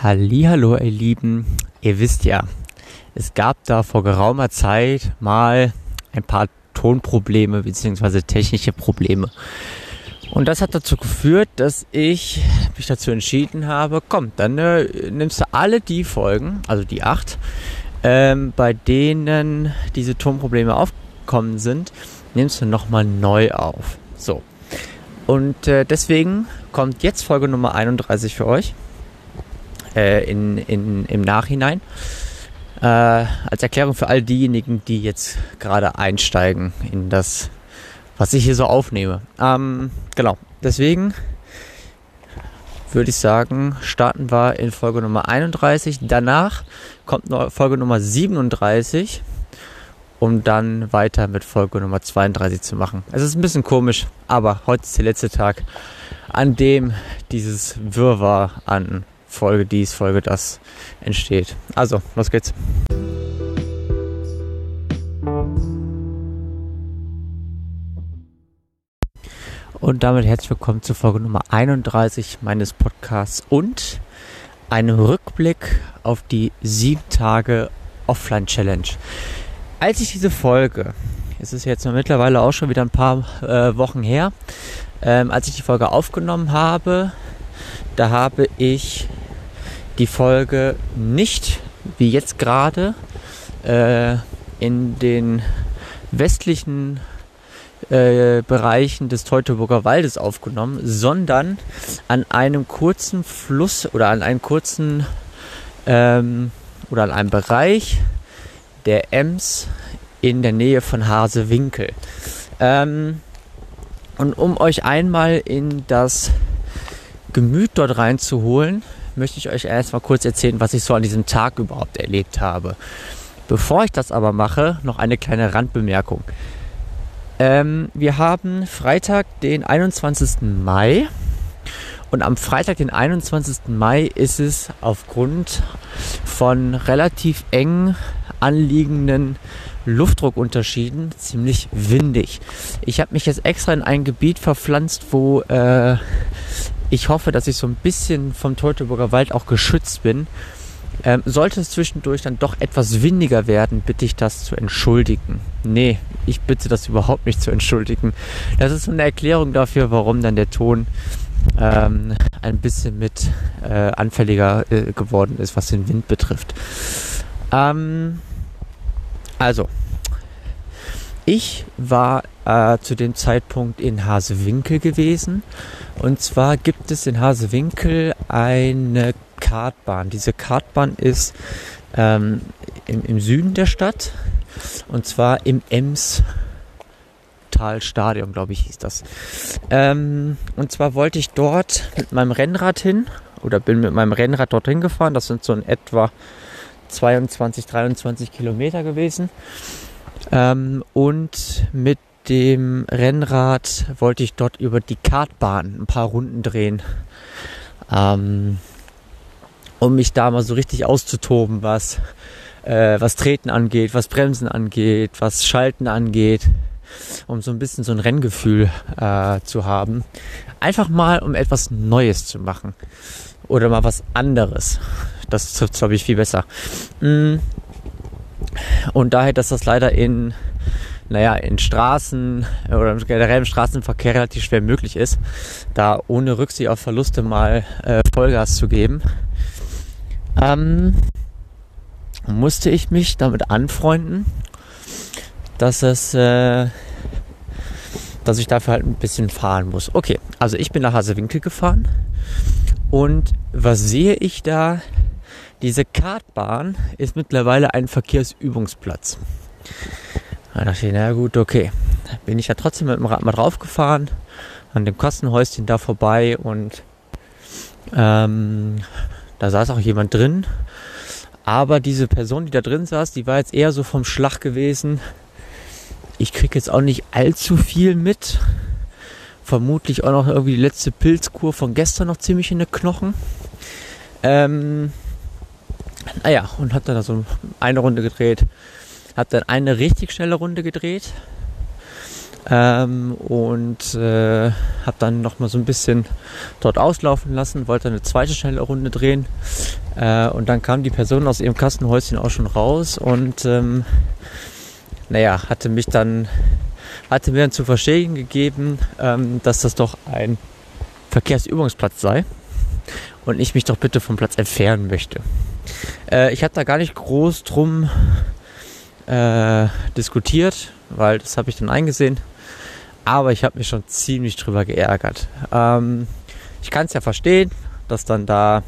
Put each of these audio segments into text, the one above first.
Hallo, ihr Lieben. Ihr wisst ja, es gab da vor geraumer Zeit mal ein paar Tonprobleme bzw. technische Probleme. Und das hat dazu geführt, dass ich mich dazu entschieden habe, komm, dann äh, nimmst du alle die Folgen, also die acht, ähm, bei denen diese Tonprobleme aufgekommen sind, nimmst du nochmal neu auf. So. Und äh, deswegen kommt jetzt Folge Nummer 31 für euch äh, in, in, im Nachhinein. Äh, als Erklärung für all diejenigen, die jetzt gerade einsteigen in das, was ich hier so aufnehme. Ähm, genau, deswegen würde ich sagen, starten wir in Folge Nummer 31. Danach kommt Folge Nummer 37, um dann weiter mit Folge Nummer 32 zu machen. Es ist ein bisschen komisch, aber heute ist der letzte Tag, an dem dieses Wirrwarr an Folge dies, Folge das entsteht. Also, los geht's. Und damit herzlich willkommen zur Folge Nummer 31 meines Podcasts und einem Rückblick auf die sieben Tage Offline Challenge. Als ich diese Folge, es ist jetzt mittlerweile auch schon wieder ein paar äh, Wochen her, ähm, als ich die Folge aufgenommen habe, da habe ich die Folge nicht wie jetzt gerade äh, in den westlichen äh, Bereichen des Teutoburger Waldes aufgenommen, sondern an einem kurzen Fluss oder an einem kurzen ähm, oder an einem Bereich der Ems in der Nähe von Hasewinkel. Ähm, und um euch einmal in das Gemüt dort reinzuholen, möchte ich euch erstmal kurz erzählen, was ich so an diesem Tag überhaupt erlebt habe. Bevor ich das aber mache, noch eine kleine Randbemerkung. Ähm, wir haben Freitag, den 21. Mai. Und am Freitag, den 21. Mai, ist es aufgrund von relativ eng anliegenden Luftdruckunterschieden ziemlich windig. Ich habe mich jetzt extra in ein Gebiet verpflanzt, wo äh, ich hoffe, dass ich so ein bisschen vom Teutoburger Wald auch geschützt bin. Ähm, sollte es zwischendurch dann doch etwas windiger werden, bitte ich das zu entschuldigen. Nee, ich bitte das überhaupt nicht zu entschuldigen. Das ist eine Erklärung dafür, warum dann der Ton ähm, ein bisschen mit äh, anfälliger äh, geworden ist, was den Wind betrifft. Ähm, also, ich war äh, zu dem Zeitpunkt in Hasewinkel gewesen. Und zwar gibt es in Hasewinkel eine Kartbahn. Diese Kartbahn ist ähm, im, im, Süden der Stadt. Und zwar im Emstal-Stadion, glaube ich, hieß das. Ähm, und zwar wollte ich dort mit meinem Rennrad hin oder bin mit meinem Rennrad dorthin gefahren. Das sind so in etwa 22, 23 Kilometer gewesen. Ähm, und mit dem Rennrad wollte ich dort über die Kartbahn ein paar Runden drehen. Ähm, um mich da mal so richtig auszutoben, was, äh, was Treten angeht, was Bremsen angeht, was Schalten angeht, um so ein bisschen so ein Renngefühl äh, zu haben. Einfach mal, um etwas Neues zu machen. Oder mal was anderes. Das trifft, glaube ich, viel besser. Mm. Und daher, dass das leider in, naja, in Straßen oder generell im Straßenverkehr relativ schwer möglich ist, da ohne Rücksicht auf Verluste mal äh, Vollgas zu geben, ähm, musste ich mich damit anfreunden, dass es, äh, dass ich dafür halt ein bisschen fahren muss. Okay, also ich bin nach Hasewinkel gefahren und was sehe ich da? Diese Kartbahn ist mittlerweile ein Verkehrsübungsplatz. Da dachte ich, na gut, okay. Bin ich ja trotzdem mit dem Rad mal draufgefahren, an dem Kassenhäuschen da vorbei und ähm, da saß auch jemand drin. Aber diese Person, die da drin saß, die war jetzt eher so vom Schlag gewesen. Ich krieg jetzt auch nicht allzu viel mit. Vermutlich auch noch irgendwie die letzte Pilzkur von gestern noch ziemlich in den Knochen. Ähm, naja, ah und hat dann so eine Runde gedreht. Hat dann eine richtig schnelle Runde gedreht. Ähm, und äh, habe dann noch mal so ein bisschen dort auslaufen lassen, wollte eine zweite schnelle Runde drehen. Äh, und dann kam die Person aus ihrem Kastenhäuschen auch schon raus und ähm, naja, hatte mich dann, hatte mir dann zu verstehen gegeben, ähm, dass das doch ein Verkehrsübungsplatz sei und ich mich doch bitte vom Platz entfernen möchte. Äh, ich habe da gar nicht groß drum äh, diskutiert, weil das habe ich dann eingesehen aber ich habe mich schon ziemlich drüber geärgert. Ähm, ich kann es ja verstehen, dass dann da,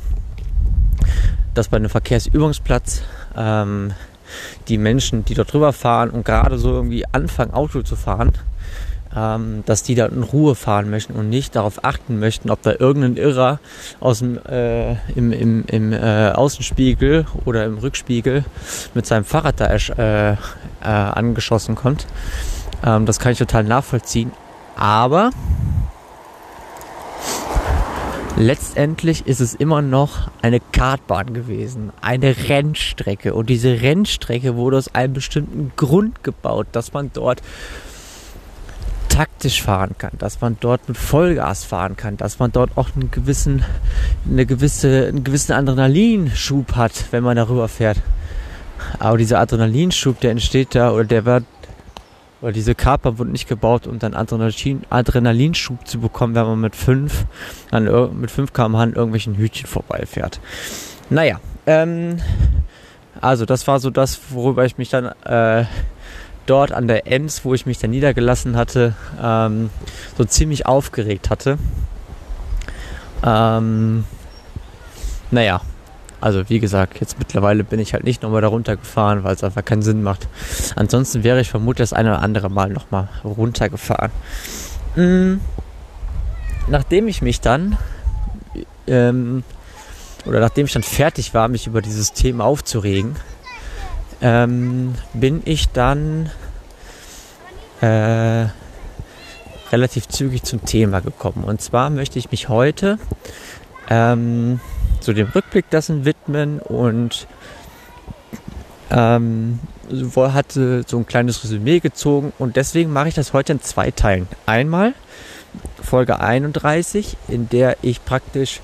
dass bei einem Verkehrsübungsplatz ähm, die Menschen, die dort drüber fahren und gerade so irgendwie anfangen, Auto zu fahren, ähm, dass die da in Ruhe fahren möchten und nicht darauf achten möchten, ob da irgendein Irrer aus dem, äh, im, im, im äh, Außenspiegel oder im Rückspiegel mit seinem Fahrrad da äh, äh, angeschossen kommt. Ähm, das kann ich total nachvollziehen. Aber letztendlich ist es immer noch eine Kartbahn gewesen, eine Rennstrecke. Und diese Rennstrecke wurde aus einem bestimmten Grund gebaut, dass man dort taktisch fahren kann, dass man dort mit Vollgas fahren kann, dass man dort auch einen gewissen, eine gewisse, einen gewissen Adrenalinschub hat, wenn man darüber fährt. Aber dieser Adrenalinschub, der entsteht da oder der wird weil diese Kaper wurden nicht gebaut, um dann Adrenalin, Adrenalinschub zu bekommen, wenn man mit 5 mit 5 km an irgendwelchen Hütchen vorbeifährt. Naja, ähm, also das war so das, worüber ich mich dann äh, dort an der Ems, wo ich mich dann niedergelassen hatte, ähm, so ziemlich aufgeregt hatte. Ähm, naja, also wie gesagt, jetzt mittlerweile bin ich halt nicht nochmal da runtergefahren, weil es einfach keinen Sinn macht. Ansonsten wäre ich vermutlich das eine oder andere Mal nochmal runtergefahren. Mhm. Nachdem ich mich dann ähm, oder nachdem ich dann fertig war, mich über dieses Thema aufzuregen, ähm, bin ich dann äh, relativ zügig zum Thema gekommen. Und zwar möchte ich mich heute ähm, so dem Rückblick dessen widmen und ähm, hatte so ein kleines Resümee gezogen und deswegen mache ich das heute in zwei Teilen. Einmal Folge 31, in der ich praktisch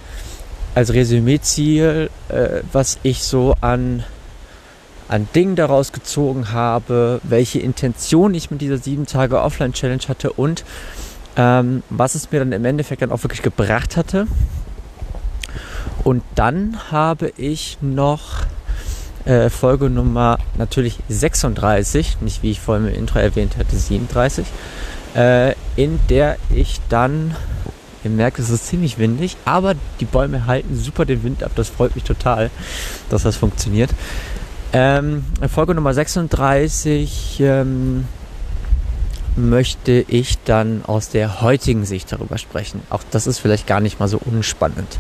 als Resümee ziehe, äh, was ich so an, an Dingen daraus gezogen habe, welche Intention ich mit dieser 7 Tage Offline-Challenge hatte und ähm, was es mir dann im Endeffekt dann auch wirklich gebracht hatte und dann habe ich noch äh, Folge Nummer natürlich 36, nicht wie ich vorhin im Intro erwähnt hatte, 37, äh, in der ich dann, ihr merkt, es ist ziemlich windig, aber die Bäume halten super den Wind ab. Das freut mich total, dass das funktioniert. Ähm, Folge Nummer 36 ähm, möchte ich dann aus der heutigen Sicht darüber sprechen. Auch das ist vielleicht gar nicht mal so unspannend.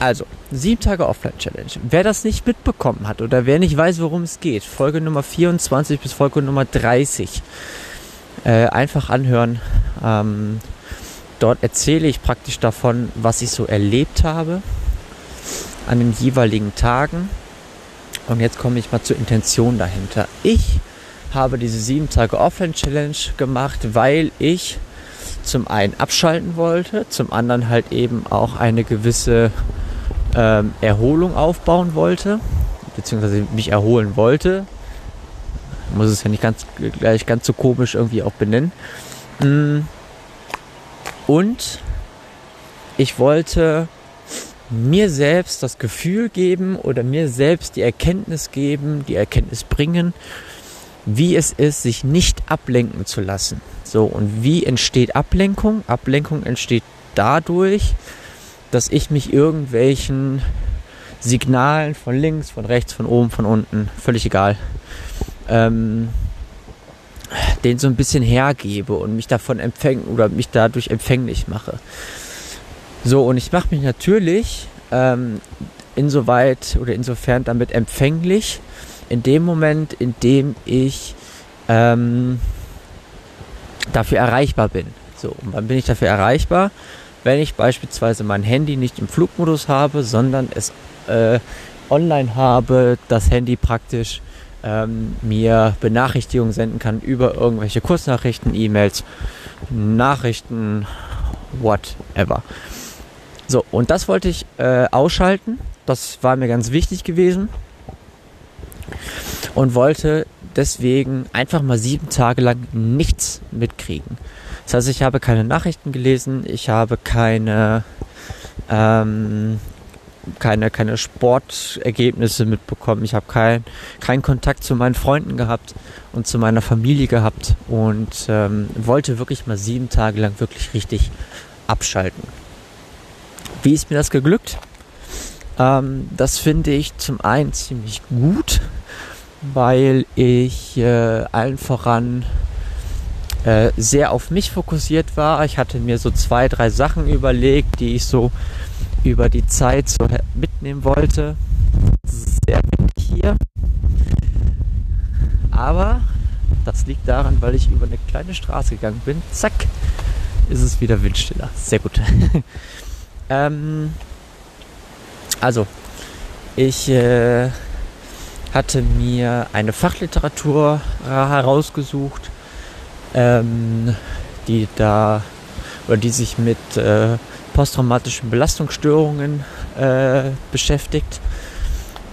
Also, sieben Tage Offline-Challenge. Wer das nicht mitbekommen hat oder wer nicht weiß, worum es geht, Folge Nummer 24 bis Folge Nummer 30. Äh, einfach anhören. Ähm, dort erzähle ich praktisch davon, was ich so erlebt habe an den jeweiligen Tagen. Und jetzt komme ich mal zur Intention dahinter. Ich habe diese sieben Tage Offline-Challenge gemacht, weil ich zum einen abschalten wollte, zum anderen halt eben auch eine gewisse ähm, Erholung aufbauen wollte, beziehungsweise mich erholen wollte. Ich muss es ja nicht ganz gleich ganz so komisch irgendwie auch benennen. Mm. Und ich wollte mir selbst das Gefühl geben oder mir selbst die Erkenntnis geben, die Erkenntnis bringen, wie es ist, sich nicht ablenken zu lassen. So, und wie entsteht Ablenkung? Ablenkung entsteht dadurch, dass ich mich irgendwelchen Signalen von links, von rechts, von oben, von unten, völlig egal, ähm, den so ein bisschen hergebe und mich davon empfängen oder mich dadurch empfänglich mache. So, und ich mache mich natürlich ähm, insoweit oder insofern damit empfänglich, in dem Moment, in dem ich ähm, dafür erreichbar bin. So, und wann bin ich dafür erreichbar? wenn ich beispielsweise mein Handy nicht im Flugmodus habe, sondern es äh, online habe, das Handy praktisch ähm, mir Benachrichtigungen senden kann über irgendwelche Kursnachrichten, E-Mails, Nachrichten, whatever. So, und das wollte ich äh, ausschalten. Das war mir ganz wichtig gewesen. Und wollte deswegen einfach mal sieben Tage lang nichts mitkriegen. Das heißt, ich habe keine Nachrichten gelesen, ich habe keine, ähm, keine, keine Sportergebnisse mitbekommen, ich habe keinen kein Kontakt zu meinen Freunden gehabt und zu meiner Familie gehabt und ähm, wollte wirklich mal sieben Tage lang wirklich richtig abschalten. Wie ist mir das geglückt? Ähm, das finde ich zum einen ziemlich gut, weil ich äh, allen voran äh, sehr auf mich fokussiert war. Ich hatte mir so zwei, drei Sachen überlegt, die ich so über die Zeit so mitnehmen wollte. Sehr windig hier. Aber das liegt daran, weil ich über eine kleine Straße gegangen bin. Zack, ist es wieder windstiller. Sehr gut. ähm, also, ich äh, hatte mir eine Fachliteratur herausgesucht, ähm, die da oder die sich mit äh, posttraumatischen Belastungsstörungen äh, beschäftigt.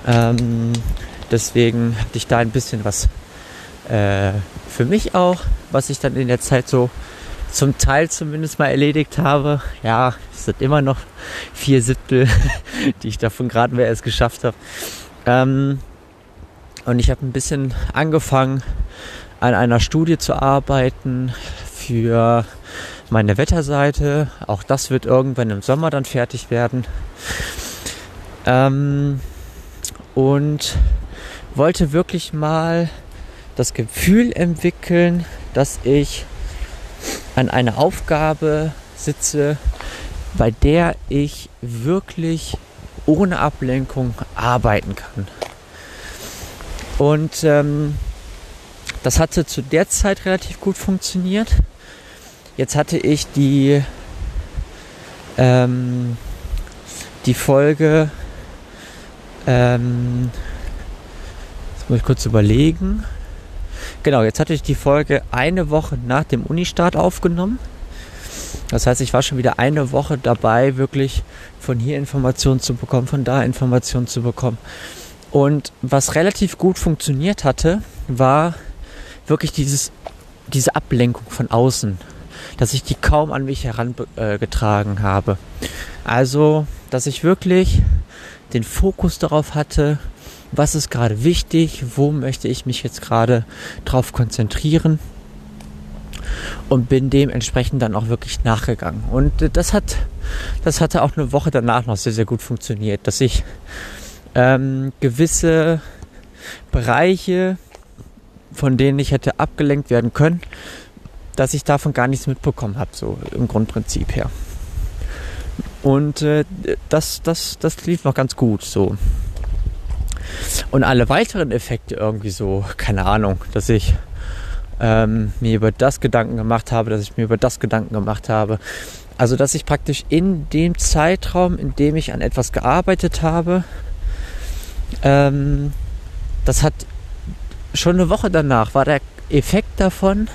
Ähm, deswegen hatte ich da ein bisschen was äh, für mich auch, was ich dann in der Zeit so zum Teil zumindest mal erledigt habe. Ja, es sind immer noch vier Siebtel, die ich davon gerade mehr erst geschafft habe. Ähm, und ich habe ein bisschen angefangen, an einer Studie zu arbeiten für meine Wetterseite. Auch das wird irgendwann im Sommer dann fertig werden. Ähm, und wollte wirklich mal das Gefühl entwickeln, dass ich an einer Aufgabe sitze, bei der ich wirklich ohne Ablenkung arbeiten kann. Und ähm, das hatte zu der Zeit relativ gut funktioniert. Jetzt hatte ich die, ähm, die Folge, ähm, jetzt muss ich kurz überlegen. Genau, jetzt hatte ich die Folge eine Woche nach dem Unistart aufgenommen. Das heißt, ich war schon wieder eine Woche dabei, wirklich von hier Informationen zu bekommen, von da Informationen zu bekommen. Und was relativ gut funktioniert hatte, war wirklich dieses, diese Ablenkung von außen, dass ich die kaum an mich herangetragen äh, habe. Also, dass ich wirklich den Fokus darauf hatte, was ist gerade wichtig, wo möchte ich mich jetzt gerade drauf konzentrieren und bin dementsprechend dann auch wirklich nachgegangen. Und das hat, das hatte auch eine Woche danach noch sehr, sehr gut funktioniert, dass ich ähm, gewisse Bereiche von denen ich hätte abgelenkt werden können, dass ich davon gar nichts mitbekommen habe, so im Grundprinzip her. Und äh, das, das, das lief noch ganz gut so. Und alle weiteren Effekte irgendwie so, keine Ahnung, dass ich ähm, mir über das Gedanken gemacht habe, dass ich mir über das Gedanken gemacht habe. Also, dass ich praktisch in dem Zeitraum, in dem ich an etwas gearbeitet habe, ähm, das hat schon eine Woche danach war der Effekt davon,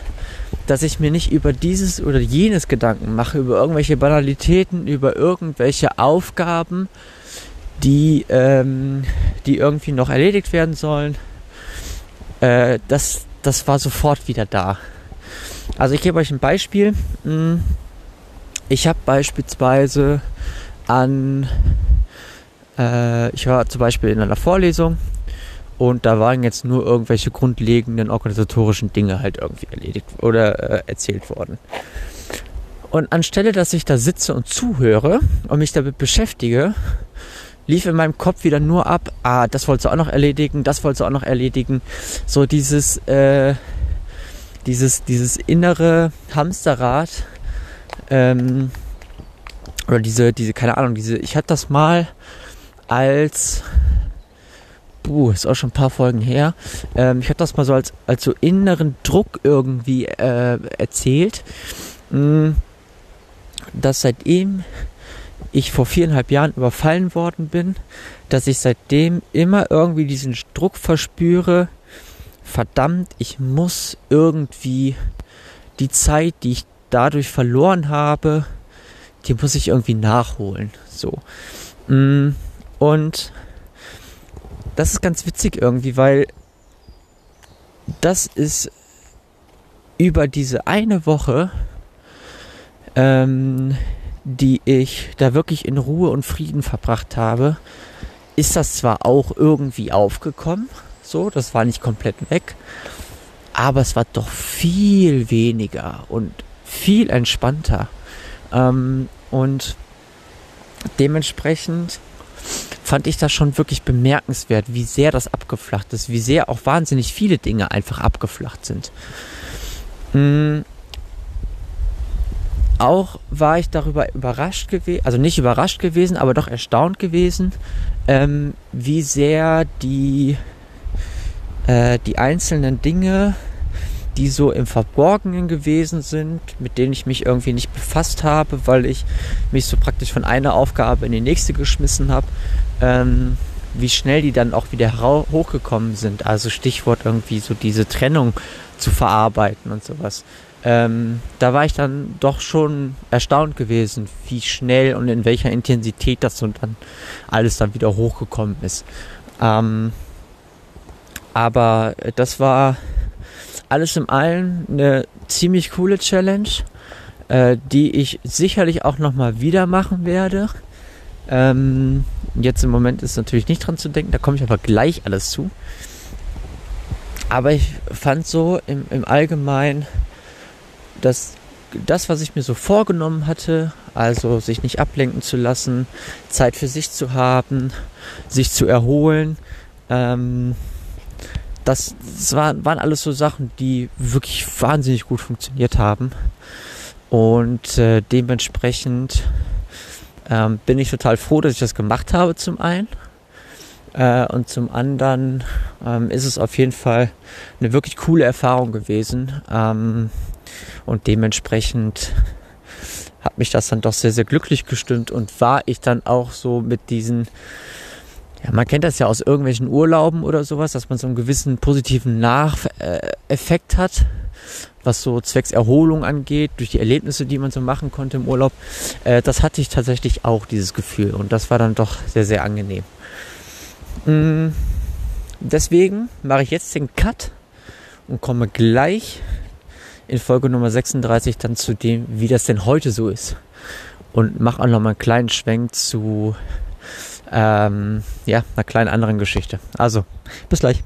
dass ich mir nicht über dieses oder jenes Gedanken mache, über irgendwelche Banalitäten, über irgendwelche Aufgaben, die, ähm, die irgendwie noch erledigt werden sollen. Äh, das, das war sofort wieder da. Also ich gebe euch ein Beispiel. Hm, ich habe beispielsweise an, äh, ich war zum Beispiel in einer Vorlesung und da waren jetzt nur irgendwelche grundlegenden organisatorischen Dinge halt irgendwie erledigt oder äh, erzählt worden. Und anstelle, dass ich da sitze und zuhöre und mich damit beschäftige, lief in meinem Kopf wieder nur ab, ah, das wolltest du auch noch erledigen, das wolltest du auch noch erledigen. So dieses, äh, dieses, dieses innere Hamsterrad, ähm, oder diese, diese, keine Ahnung, diese, ich hatte das mal als uh, ist auch schon ein paar Folgen her. Ähm, ich habe das mal so als, als so inneren Druck irgendwie äh, erzählt, mh, hm, dass seitdem ich vor viereinhalb Jahren überfallen worden bin, dass ich seitdem immer irgendwie diesen Druck verspüre, verdammt, ich muss irgendwie die Zeit, die ich dadurch verloren habe, die muss ich irgendwie nachholen. So. Mm, und das ist ganz witzig irgendwie, weil das ist über diese eine Woche, ähm, die ich da wirklich in Ruhe und Frieden verbracht habe, ist das zwar auch irgendwie aufgekommen, so, das war nicht komplett weg, aber es war doch viel weniger und viel entspannter. Ähm, und dementsprechend fand ich das schon wirklich bemerkenswert, wie sehr das abgeflacht ist, wie sehr auch wahnsinnig viele Dinge einfach abgeflacht sind. Mhm. Auch war ich darüber überrascht gewesen, also nicht überrascht gewesen, aber doch erstaunt gewesen, ähm, wie sehr die, äh, die einzelnen Dinge, die so im Verborgenen gewesen sind, mit denen ich mich irgendwie nicht befasst habe, weil ich mich so praktisch von einer Aufgabe in die nächste geschmissen habe, ähm, wie schnell die dann auch wieder hochgekommen sind. Also Stichwort irgendwie so diese Trennung zu verarbeiten und sowas. Ähm, da war ich dann doch schon erstaunt gewesen, wie schnell und in welcher Intensität das und dann alles dann wieder hochgekommen ist. Ähm, aber das war alles in allem eine ziemlich coole Challenge, äh, die ich sicherlich auch nochmal wieder machen werde. Ähm, jetzt im Moment ist natürlich nicht dran zu denken, da komme ich aber gleich alles zu. Aber ich fand so im, im Allgemeinen, dass das, was ich mir so vorgenommen hatte, also sich nicht ablenken zu lassen, Zeit für sich zu haben, sich zu erholen, ähm, das, das war, waren alles so Sachen, die wirklich wahnsinnig gut funktioniert haben. Und äh, dementsprechend ähm, bin ich total froh, dass ich das gemacht habe zum einen. Äh, und zum anderen ähm, ist es auf jeden Fall eine wirklich coole Erfahrung gewesen. Ähm, und dementsprechend hat mich das dann doch sehr, sehr glücklich gestimmt und war ich dann auch so mit diesen, ja, man kennt das ja aus irgendwelchen Urlauben oder sowas, dass man so einen gewissen positiven Nacheffekt hat was so zwecks Erholung angeht, durch die Erlebnisse, die man so machen konnte im Urlaub. Äh, das hatte ich tatsächlich auch, dieses Gefühl. Und das war dann doch sehr, sehr angenehm. Mm, deswegen mache ich jetzt den Cut und komme gleich in Folge Nummer 36 dann zu dem, wie das denn heute so ist. Und mache auch nochmal einen kleinen Schwenk zu ähm, ja, einer kleinen anderen Geschichte. Also, bis gleich.